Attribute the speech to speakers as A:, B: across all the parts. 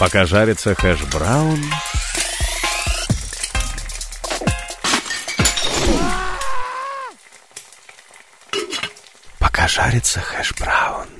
A: Пока жарится хэш-браун... Пока жарится хэш-браун...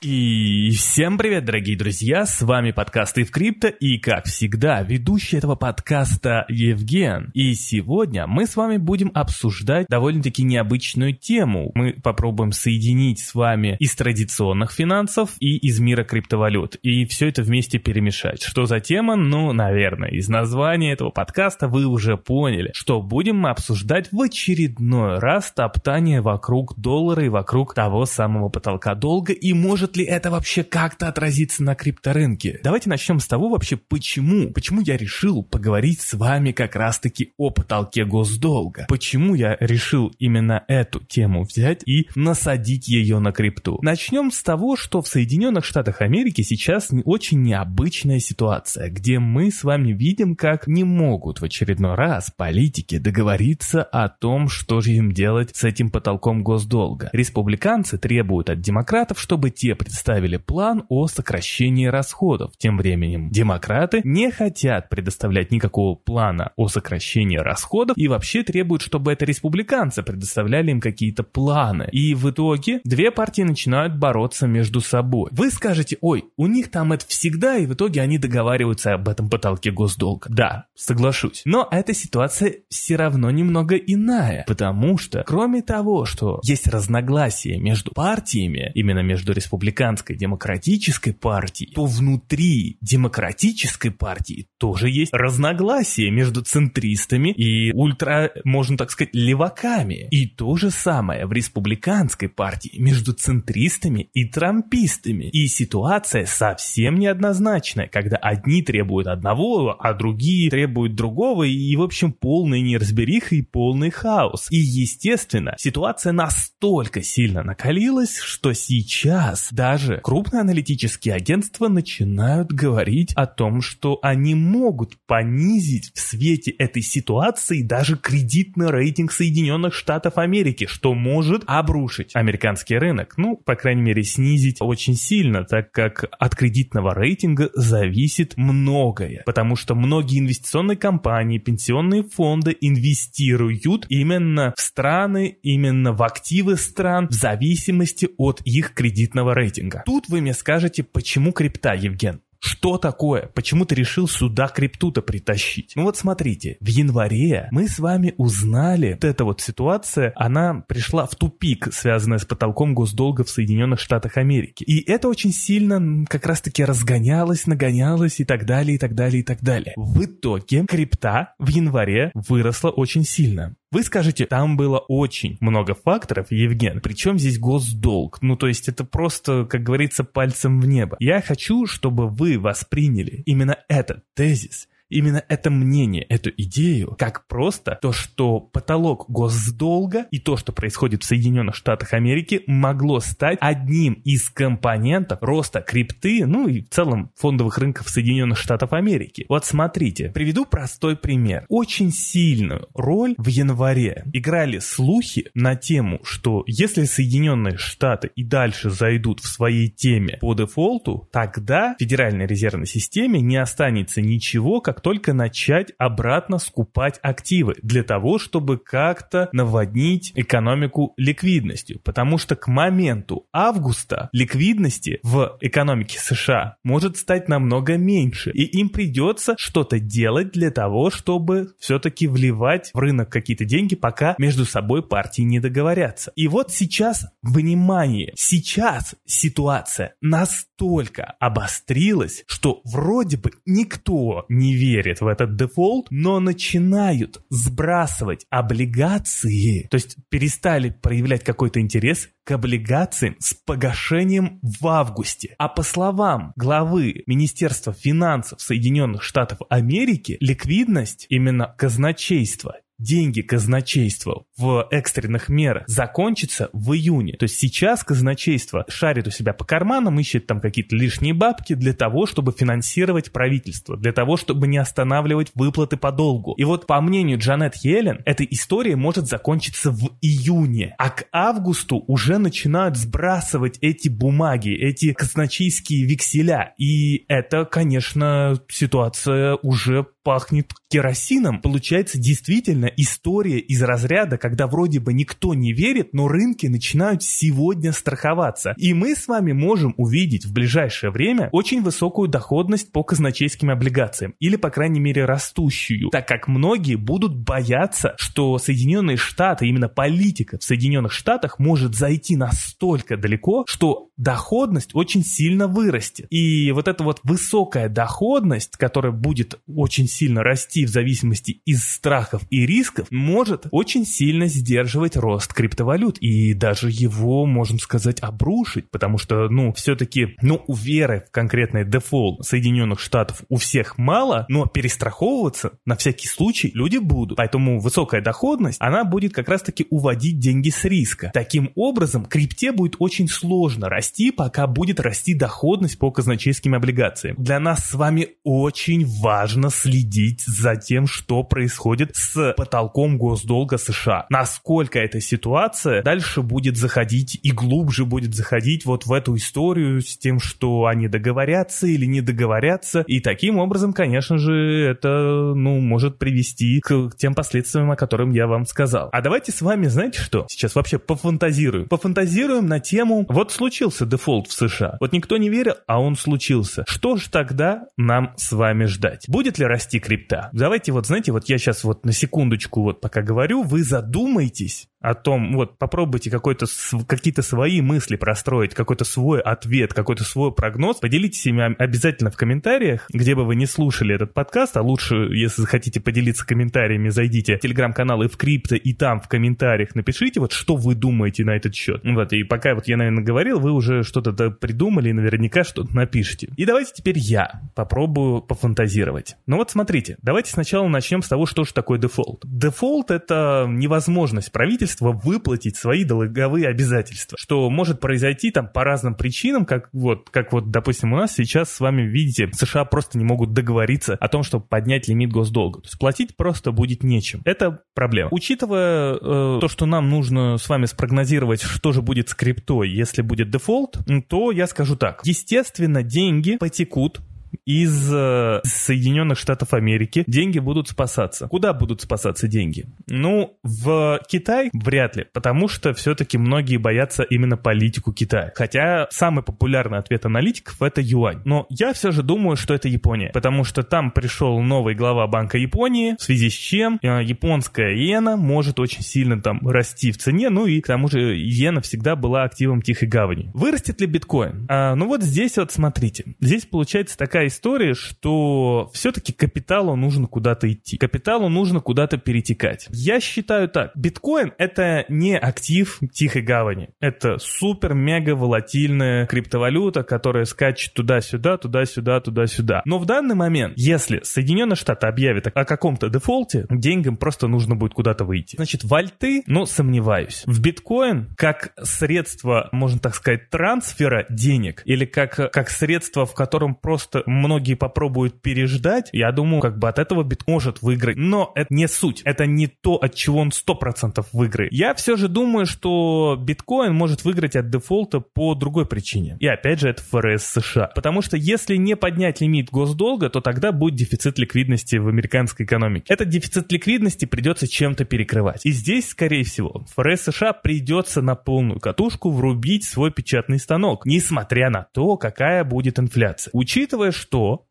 B: И всем привет, дорогие друзья, с вами подкаст в крипто и, как всегда, ведущий этого подкаста Евген. И сегодня мы с вами будем обсуждать довольно-таки необычную тему. Мы попробуем соединить с вами из традиционных финансов и из мира криптовалют, и все это вместе перемешать. Что за тема? Ну, наверное, из названия этого подкаста вы уже поняли, что будем мы обсуждать в очередной раз топтание вокруг доллара и вокруг того самого потолка долга, и может может ли это вообще как-то отразиться на крипторынке? Давайте начнем с того вообще, почему, почему я решил поговорить с вами как раз-таки о потолке госдолга. Почему я решил именно эту тему взять и насадить ее на крипту. Начнем с того, что в Соединенных Штатах Америки сейчас очень необычная ситуация, где мы с вами видим, как не могут в очередной раз политики договориться о том, что же им делать с этим потолком госдолга. Республиканцы требуют от демократов, чтобы те представили план о сокращении расходов. Тем временем демократы не хотят предоставлять никакого плана о сокращении расходов и вообще требуют, чтобы это республиканцы предоставляли им какие-то планы. И в итоге две партии начинают бороться между собой. Вы скажете, ой, у них там это всегда, и в итоге они договариваются об этом потолке госдолга. Да, соглашусь. Но эта ситуация все равно немного иная, потому что кроме того, что есть разногласия между партиями, именно между республиканцами республиканской демократической партии, то внутри демократической партии тоже есть разногласия между центристами и ультра, можно так сказать, леваками. И то же самое в республиканской партии между центристами и трампистами. И ситуация совсем неоднозначная, когда одни требуют одного, а другие требуют другого, и, в общем, полная неразбериха и полный хаос. И, естественно, ситуация настолько сильно накалилась, что сейчас даже крупные аналитические агентства начинают говорить о том, что они могут понизить в свете этой ситуации даже кредитный рейтинг Соединенных Штатов Америки, что может обрушить американский рынок. Ну, по крайней мере, снизить очень сильно, так как от кредитного рейтинга зависит многое. Потому что многие инвестиционные компании, пенсионные фонды инвестируют именно в страны, именно в активы стран в зависимости от их кредитного рейтинга рейтинга. Тут вы мне скажете, почему крипта, Евген? Что такое? Почему ты решил сюда крипту-то притащить? Ну вот смотрите, в январе мы с вами узнали, вот эта вот ситуация, она пришла в тупик, связанная с потолком госдолга в Соединенных Штатах Америки. И это очень сильно как раз-таки разгонялось, нагонялось и так далее, и так далее, и так далее. В итоге крипта в январе выросла очень сильно. Вы скажете, там было очень много факторов, Евген, причем здесь госдолг? Ну, то есть это просто, как говорится, пальцем в небо. Я хочу, чтобы вы восприняли именно этот тезис именно это мнение, эту идею, как просто то, что потолок госдолга и то, что происходит в Соединенных Штатах Америки, могло стать одним из компонентов роста крипты, ну и в целом фондовых рынков Соединенных Штатов Америки. Вот смотрите, приведу простой пример. Очень сильную роль в январе играли слухи на тему, что если Соединенные Штаты и дальше зайдут в своей теме по дефолту, тогда в Федеральной резервной системе не останется ничего, как только начать обратно скупать активы для того, чтобы как-то наводнить экономику ликвидностью. Потому что к моменту августа ликвидности в экономике США может стать намного меньше. И им придется что-то делать для того, чтобы все-таки вливать в рынок какие-то деньги, пока между собой партии не договорятся. И вот сейчас, внимание, сейчас ситуация настолько обострилась, что вроде бы никто не верит верят в этот дефолт, но начинают сбрасывать облигации, то есть перестали проявлять какой-то интерес к облигациям с погашением в августе. А по словам главы Министерства финансов Соединенных Штатов Америки, ликвидность, именно казначейство, деньги казначейства в экстренных мерах закончатся в июне. То есть сейчас казначейство шарит у себя по карманам, ищет там какие-то лишние бабки для того, чтобы финансировать правительство, для того, чтобы не останавливать выплаты по долгу. И вот по мнению Джанет Йеллен, эта история может закончиться в июне, а к августу уже начинают сбрасывать эти бумаги, эти казначейские векселя. И это, конечно, ситуация уже пахнет керосином. Получается действительно история из разряда, когда вроде бы никто не верит, но рынки начинают сегодня страховаться. И мы с вами можем увидеть в ближайшее время очень высокую доходность по казначейским облигациям. Или, по крайней мере, растущую. Так как многие будут бояться, что Соединенные Штаты, именно политика в Соединенных Штатах может зайти настолько далеко, что доходность очень сильно вырастет. И вот эта вот высокая доходность, которая будет очень сильно расти в зависимости из страхов и рисков, может очень сильно сдерживать рост криптовалют и даже его, можем сказать, обрушить, потому что, ну, все-таки, ну, у веры в конкретный дефолт Соединенных Штатов у всех мало, но перестраховываться на всякий случай люди будут. Поэтому высокая доходность, она будет как раз-таки уводить деньги с риска. Таким образом, крипте будет очень сложно расти, пока будет расти доходность по казначейским облигациям. Для нас с вами очень важно следить следить за тем, что происходит с потолком госдолга США. Насколько эта ситуация дальше будет заходить и глубже будет заходить вот в эту историю с тем, что они договорятся или не договорятся. И таким образом, конечно же, это, ну, может привести к тем последствиям, о которых я вам сказал. А давайте с вами, знаете что? Сейчас вообще пофантазируем. Пофантазируем на тему, вот случился дефолт в США. Вот никто не верил, а он случился. Что же тогда нам с вами ждать? Будет ли расти крипта. Давайте вот, знаете, вот я сейчас вот на секундочку вот пока говорю, вы задумайтесь о том, вот попробуйте какой-то, какие-то свои мысли простроить, какой-то свой ответ, какой-то свой прогноз. Поделитесь ими обязательно в комментариях, где бы вы не слушали этот подкаст, а лучше, если захотите поделиться комментариями, зайдите в телеграм-канал и в крипто, и там в комментариях напишите, вот что вы думаете на этот счет. Вот, и пока вот я, наверное, говорил, вы уже что-то придумали и наверняка что-то напишите. И давайте теперь я попробую пофантазировать. Ну вот смотрите, давайте сначала начнем с того, что же такое дефолт. Дефолт — это невозможность правительства выплатить свои долговые обязательства, что может произойти там по разным причинам, как вот, как вот, допустим, у нас сейчас с вами видите, США просто не могут договориться о том, чтобы поднять лимит госдолга. То есть платить просто будет нечем. Это проблема. Учитывая э, то, что нам нужно с вами спрогнозировать, что же будет с криптой, если будет дефолт, то я скажу так. Естественно, деньги потекут из э, Соединенных Штатов Америки деньги будут спасаться. Куда будут спасаться деньги? Ну, в Китай вряд ли, потому что все-таки многие боятся именно политику Китая. Хотя самый популярный ответ аналитиков это юань. Но я все же думаю, что это Япония, потому что там пришел новый глава Банка Японии, в связи с чем э, японская иена может очень сильно там расти в цене, ну и к тому же иена всегда была активом Тихой Гавани. Вырастет ли биткоин? А, ну вот здесь вот смотрите, здесь получается такая такая история, что все-таки капиталу нужно куда-то идти. Капиталу нужно куда-то перетекать. Я считаю так. Биткоин — это не актив тихой гавани. Это супер-мега волатильная криптовалюта, которая скачет туда-сюда, туда-сюда, туда-сюда. Но в данный момент, если Соединенные Штаты объявят о каком-то дефолте, деньгам просто нужно будет куда-то выйти. Значит, в альты, ну, сомневаюсь. В биткоин как средство, можно так сказать, трансфера денег или как, как средство, в котором просто многие попробуют переждать, я думаю, как бы от этого бит может выиграть. Но это не суть, это не то, от чего он 100% выиграет. Я все же думаю, что биткоин может выиграть от дефолта по другой причине. И опять же, это ФРС США. Потому что если не поднять лимит госдолга, то тогда будет дефицит ликвидности в американской экономике. Этот дефицит ликвидности придется чем-то перекрывать. И здесь, скорее всего, ФРС США придется на полную катушку врубить свой печатный станок, несмотря на то, какая будет инфляция. Учитывая, что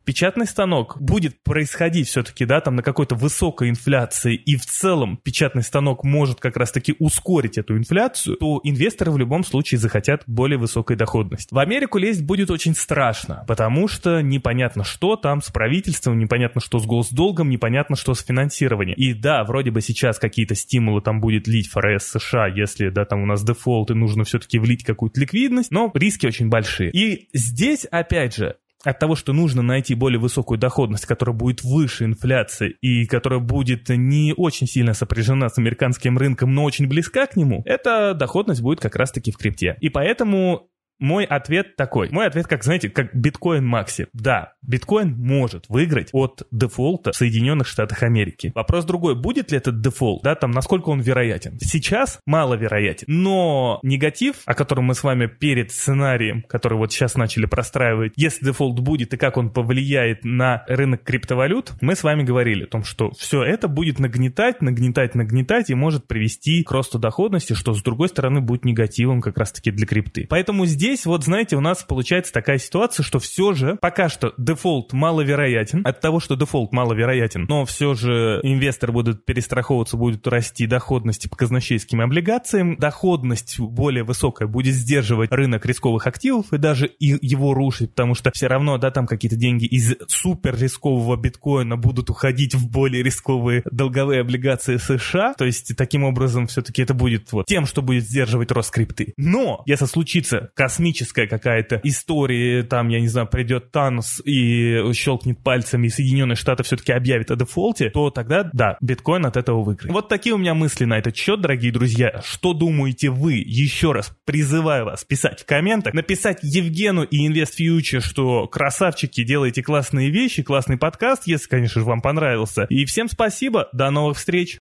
B: печатный станок будет происходить все-таки, да, там на какой-то высокой инфляции, и в целом печатный станок может как раз-таки ускорить эту инфляцию, то инвесторы в любом случае захотят более высокой доходности. В Америку лезть будет очень страшно, потому что непонятно, что там с правительством, непонятно, что с госдолгом, непонятно, что с финансированием. И да, вроде бы сейчас какие-то стимулы там будет лить ФРС США, если, да, там у нас дефолт, и нужно все-таки влить какую-то ликвидность, но риски очень большие. И здесь, опять же, от того, что нужно найти более высокую доходность, которая будет выше инфляции и которая будет не очень сильно сопряжена с американским рынком, но очень близка к нему, эта доходность будет как раз-таки в крипте. И поэтому мой ответ такой. Мой ответ, как, знаете, как биткоин maxi. Да, биткоин может выиграть от дефолта в Соединенных Штатах Америки. Вопрос другой, будет ли этот дефолт, да, там, насколько он вероятен. Сейчас маловероятен, но негатив, о котором мы с вами перед сценарием, который вот сейчас начали простраивать, если дефолт будет и как он повлияет на рынок криптовалют, мы с вами говорили о том, что все это будет нагнетать, нагнетать, нагнетать и может привести к росту доходности, что с другой стороны будет негативом как раз-таки для крипты. Поэтому здесь здесь, вот знаете, у нас получается такая ситуация, что все же пока что дефолт маловероятен. От того, что дефолт маловероятен, но все же инвесторы будут перестраховываться, будут расти доходности по казначейским облигациям. Доходность более высокая будет сдерживать рынок рисковых активов и даже и его рушить, потому что все равно, да, там какие-то деньги из супер рискового биткоина будут уходить в более рисковые долговые облигации США. То есть таким образом все-таки это будет вот тем, что будет сдерживать рост крипты. Но если случится космический космическая какая-то история, там, я не знаю, придет Танос и щелкнет пальцами, и Соединенные Штаты все-таки объявят о дефолте, то тогда, да, биткоин от этого выиграет. Вот такие у меня мысли на этот счет, дорогие друзья. Что думаете вы? Еще раз призываю вас писать в комментах, написать Евгену и InvestFuture, что красавчики, делаете классные вещи, классный подкаст, если, конечно же, вам понравился. И всем спасибо, до новых встреч!